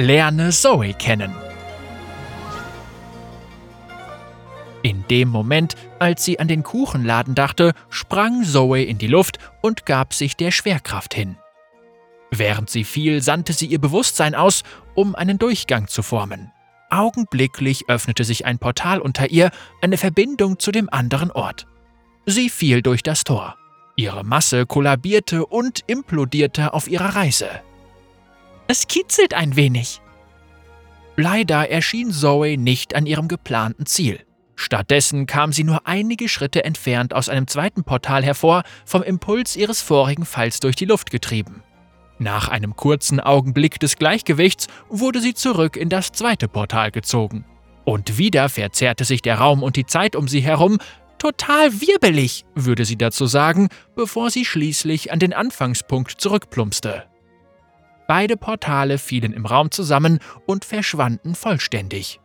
Lerne Zoe kennen. In dem Moment, als sie an den Kuchenladen dachte, sprang Zoe in die Luft und gab sich der Schwerkraft hin. Während sie fiel, sandte sie ihr Bewusstsein aus, um einen Durchgang zu formen. Augenblicklich öffnete sich ein Portal unter ihr, eine Verbindung zu dem anderen Ort. Sie fiel durch das Tor. Ihre Masse kollabierte und implodierte auf ihrer Reise. Es kitzelt ein wenig. Leider erschien Zoe nicht an ihrem geplanten Ziel. Stattdessen kam sie nur einige Schritte entfernt aus einem zweiten Portal hervor, vom Impuls ihres vorigen Falls durch die Luft getrieben. Nach einem kurzen Augenblick des Gleichgewichts wurde sie zurück in das zweite Portal gezogen. Und wieder verzerrte sich der Raum und die Zeit um sie herum, total wirbelig, würde sie dazu sagen, bevor sie schließlich an den Anfangspunkt zurückplumpste. Beide Portale fielen im Raum zusammen und verschwanden vollständig.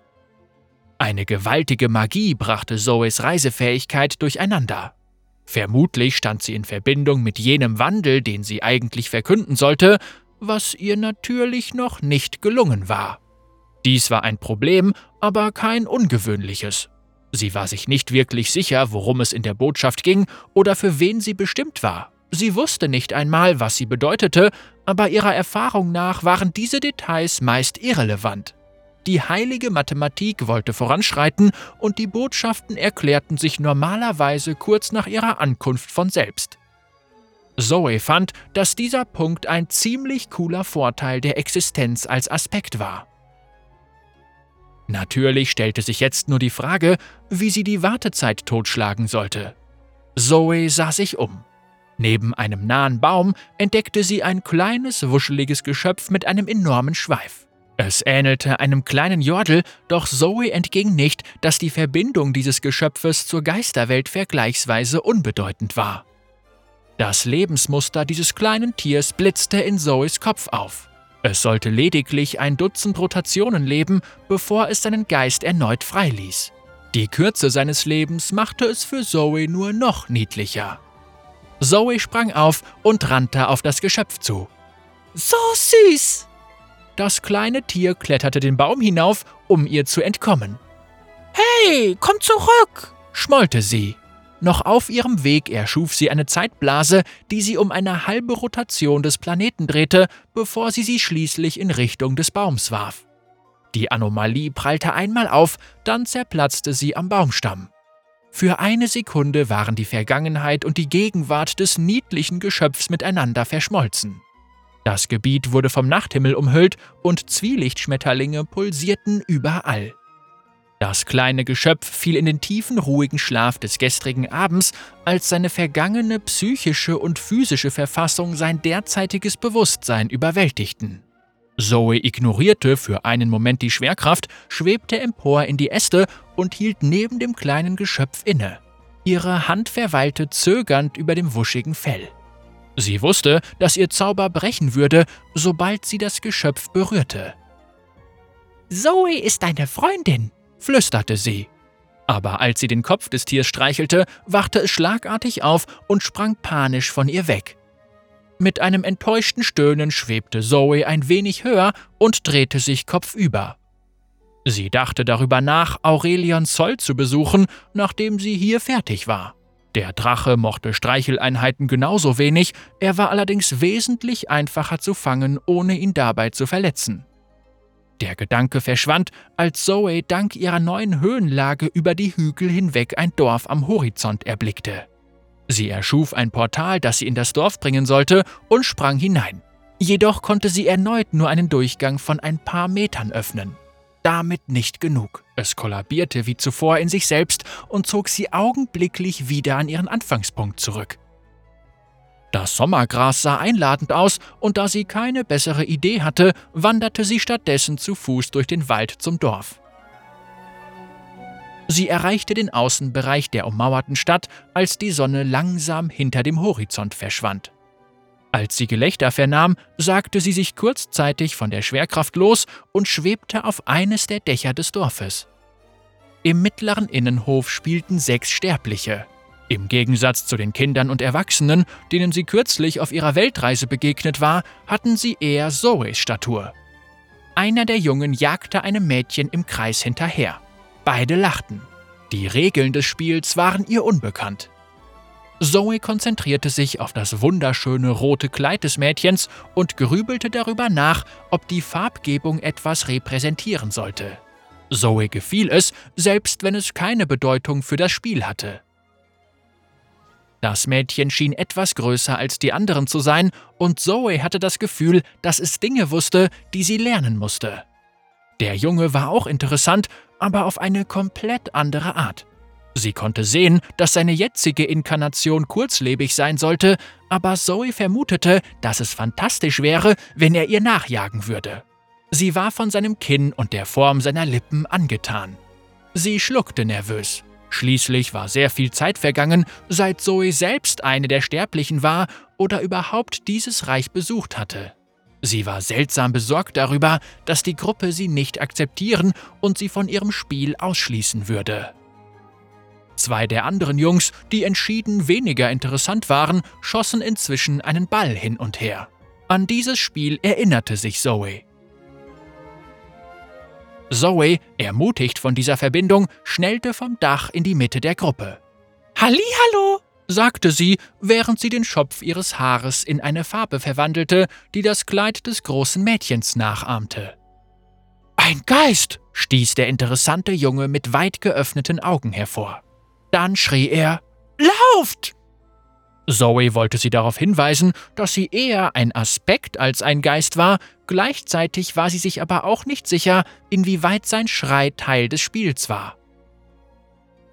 Eine gewaltige Magie brachte Zoes Reisefähigkeit durcheinander. Vermutlich stand sie in Verbindung mit jenem Wandel, den sie eigentlich verkünden sollte, was ihr natürlich noch nicht gelungen war. Dies war ein Problem, aber kein ungewöhnliches. Sie war sich nicht wirklich sicher, worum es in der Botschaft ging oder für wen sie bestimmt war. Sie wusste nicht einmal, was sie bedeutete, aber ihrer Erfahrung nach waren diese Details meist irrelevant. Die heilige Mathematik wollte voranschreiten und die Botschaften erklärten sich normalerweise kurz nach ihrer Ankunft von selbst. Zoe fand, dass dieser Punkt ein ziemlich cooler Vorteil der Existenz als Aspekt war. Natürlich stellte sich jetzt nur die Frage, wie sie die Wartezeit totschlagen sollte. Zoe sah sich um. Neben einem nahen Baum entdeckte sie ein kleines, wuscheliges Geschöpf mit einem enormen Schweif. Es ähnelte einem kleinen Jordel, doch Zoe entging nicht, dass die Verbindung dieses Geschöpfes zur Geisterwelt vergleichsweise unbedeutend war. Das Lebensmuster dieses kleinen Tiers blitzte in Zoes Kopf auf. Es sollte lediglich ein Dutzend Rotationen leben, bevor es seinen Geist erneut freiließ. Die Kürze seines Lebens machte es für Zoe nur noch niedlicher. Zoe sprang auf und rannte auf das Geschöpf zu. So süß! Das kleine Tier kletterte den Baum hinauf, um ihr zu entkommen. Hey, komm zurück! schmollte sie. Noch auf ihrem Weg erschuf sie eine Zeitblase, die sie um eine halbe Rotation des Planeten drehte, bevor sie sie schließlich in Richtung des Baums warf. Die Anomalie prallte einmal auf, dann zerplatzte sie am Baumstamm. Für eine Sekunde waren die Vergangenheit und die Gegenwart des niedlichen Geschöpfs miteinander verschmolzen. Das Gebiet wurde vom Nachthimmel umhüllt und Zwielichtschmetterlinge pulsierten überall. Das kleine Geschöpf fiel in den tiefen, ruhigen Schlaf des gestrigen Abends, als seine vergangene psychische und physische Verfassung sein derzeitiges Bewusstsein überwältigten. Zoe ignorierte für einen Moment die Schwerkraft, schwebte empor in die Äste und hielt neben dem kleinen Geschöpf inne. Ihre Hand verweilte zögernd über dem wuschigen Fell. Sie wusste, dass ihr Zauber brechen würde, sobald sie das Geschöpf berührte. Zoe ist deine Freundin, flüsterte sie. Aber als sie den Kopf des Tiers streichelte, wachte es schlagartig auf und sprang panisch von ihr weg. Mit einem enttäuschten Stöhnen schwebte Zoe ein wenig höher und drehte sich kopfüber. Sie dachte darüber nach, Aurelion Zoll zu besuchen, nachdem sie hier fertig war. Der Drache mochte Streicheleinheiten genauso wenig, er war allerdings wesentlich einfacher zu fangen, ohne ihn dabei zu verletzen. Der Gedanke verschwand, als Zoe dank ihrer neuen Höhenlage über die Hügel hinweg ein Dorf am Horizont erblickte. Sie erschuf ein Portal, das sie in das Dorf bringen sollte, und sprang hinein. Jedoch konnte sie erneut nur einen Durchgang von ein paar Metern öffnen damit nicht genug. Es kollabierte wie zuvor in sich selbst und zog sie augenblicklich wieder an ihren Anfangspunkt zurück. Das Sommergras sah einladend aus, und da sie keine bessere Idee hatte, wanderte sie stattdessen zu Fuß durch den Wald zum Dorf. Sie erreichte den Außenbereich der ummauerten Stadt, als die Sonne langsam hinter dem Horizont verschwand. Als sie Gelächter vernahm, sagte sie sich kurzzeitig von der Schwerkraft los und schwebte auf eines der Dächer des Dorfes. Im mittleren Innenhof spielten sechs Sterbliche. Im Gegensatz zu den Kindern und Erwachsenen, denen sie kürzlich auf ihrer Weltreise begegnet war, hatten sie eher Zoes Statur. Einer der Jungen jagte einem Mädchen im Kreis hinterher. Beide lachten. Die Regeln des Spiels waren ihr unbekannt. Zoe konzentrierte sich auf das wunderschöne rote Kleid des Mädchens und grübelte darüber nach, ob die Farbgebung etwas repräsentieren sollte. Zoe gefiel es, selbst wenn es keine Bedeutung für das Spiel hatte. Das Mädchen schien etwas größer als die anderen zu sein, und Zoe hatte das Gefühl, dass es Dinge wusste, die sie lernen musste. Der Junge war auch interessant, aber auf eine komplett andere Art. Sie konnte sehen, dass seine jetzige Inkarnation kurzlebig sein sollte, aber Zoe vermutete, dass es fantastisch wäre, wenn er ihr nachjagen würde. Sie war von seinem Kinn und der Form seiner Lippen angetan. Sie schluckte nervös. Schließlich war sehr viel Zeit vergangen, seit Zoe selbst eine der Sterblichen war oder überhaupt dieses Reich besucht hatte. Sie war seltsam besorgt darüber, dass die Gruppe sie nicht akzeptieren und sie von ihrem Spiel ausschließen würde. Zwei der anderen Jungs, die entschieden weniger interessant waren, schossen inzwischen einen Ball hin und her. An dieses Spiel erinnerte sich Zoe. Zoe, ermutigt von dieser Verbindung, schnellte vom Dach in die Mitte der Gruppe. Hallihallo, sagte sie, während sie den Schopf ihres Haares in eine Farbe verwandelte, die das Kleid des großen Mädchens nachahmte. Ein Geist, stieß der interessante Junge mit weit geöffneten Augen hervor. Dann schrie er Lauft! Zoe wollte sie darauf hinweisen, dass sie eher ein Aspekt als ein Geist war, gleichzeitig war sie sich aber auch nicht sicher, inwieweit sein Schrei Teil des Spiels war.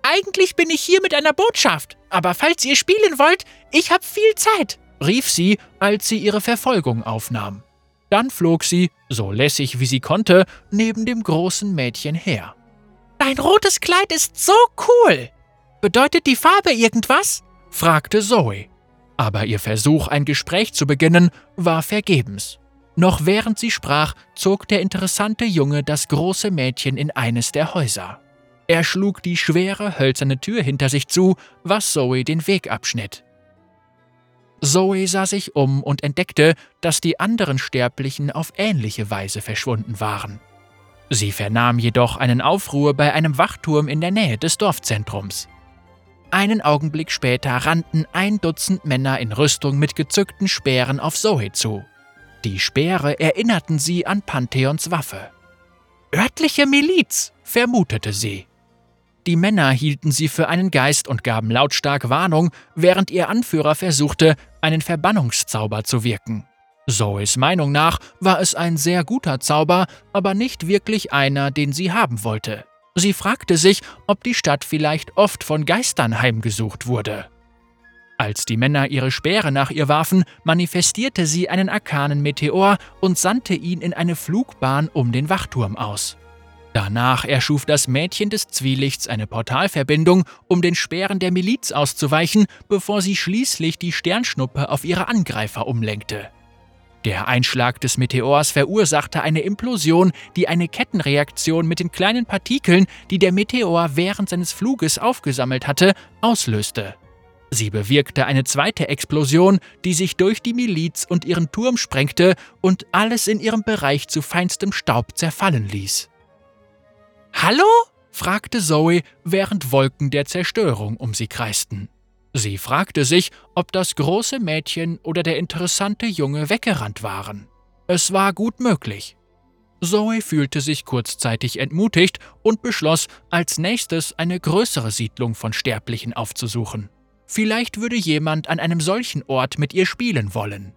Eigentlich bin ich hier mit einer Botschaft, aber falls ihr spielen wollt, ich hab viel Zeit, rief sie, als sie ihre Verfolgung aufnahm. Dann flog sie, so lässig wie sie konnte, neben dem großen Mädchen her. Dein rotes Kleid ist so cool! Bedeutet die Farbe irgendwas? fragte Zoe. Aber ihr Versuch, ein Gespräch zu beginnen, war vergebens. Noch während sie sprach, zog der interessante Junge das große Mädchen in eines der Häuser. Er schlug die schwere, hölzerne Tür hinter sich zu, was Zoe den Weg abschnitt. Zoe sah sich um und entdeckte, dass die anderen Sterblichen auf ähnliche Weise verschwunden waren. Sie vernahm jedoch einen Aufruhr bei einem Wachturm in der Nähe des Dorfzentrums. Einen Augenblick später rannten ein Dutzend Männer in Rüstung mit gezückten Speeren auf Zoe zu. Die Speere erinnerten sie an Pantheons Waffe. Örtliche Miliz, vermutete sie. Die Männer hielten sie für einen Geist und gaben lautstark Warnung, während ihr Anführer versuchte, einen Verbannungszauber zu wirken. Zoes Meinung nach war es ein sehr guter Zauber, aber nicht wirklich einer, den sie haben wollte. Sie fragte sich, ob die Stadt vielleicht oft von Geistern heimgesucht wurde. Als die Männer ihre Speere nach ihr warfen, manifestierte sie einen arkanen Meteor und sandte ihn in eine Flugbahn um den Wachturm aus. Danach erschuf das Mädchen des Zwielichts eine Portalverbindung, um den Speeren der Miliz auszuweichen, bevor sie schließlich die Sternschnuppe auf ihre Angreifer umlenkte. Der Einschlag des Meteors verursachte eine Implosion, die eine Kettenreaktion mit den kleinen Partikeln, die der Meteor während seines Fluges aufgesammelt hatte, auslöste. Sie bewirkte eine zweite Explosion, die sich durch die Miliz und ihren Turm sprengte und alles in ihrem Bereich zu feinstem Staub zerfallen ließ. Hallo? fragte Zoe, während Wolken der Zerstörung um sie kreisten. Sie fragte sich, ob das große Mädchen oder der interessante Junge weggerannt waren. Es war gut möglich. Zoe fühlte sich kurzzeitig entmutigt und beschloss, als nächstes eine größere Siedlung von Sterblichen aufzusuchen. Vielleicht würde jemand an einem solchen Ort mit ihr spielen wollen.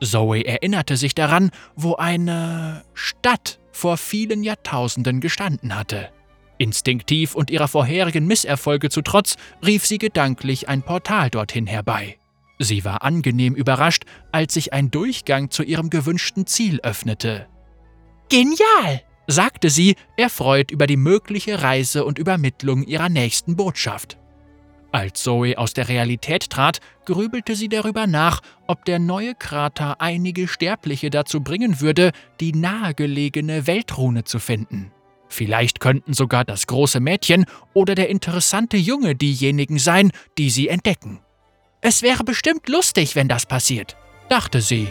Zoe erinnerte sich daran, wo eine Stadt vor vielen Jahrtausenden gestanden hatte. Instinktiv und ihrer vorherigen Misserfolge zu Trotz rief sie gedanklich ein Portal dorthin herbei. Sie war angenehm überrascht, als sich ein Durchgang zu ihrem gewünschten Ziel öffnete. Genial! sagte sie, erfreut über die mögliche Reise und Übermittlung ihrer nächsten Botschaft. Als Zoe aus der Realität trat, grübelte sie darüber nach, ob der neue Krater einige Sterbliche dazu bringen würde, die nahegelegene Weltrune zu finden. Vielleicht könnten sogar das große Mädchen oder der interessante Junge diejenigen sein, die sie entdecken. Es wäre bestimmt lustig, wenn das passiert, dachte sie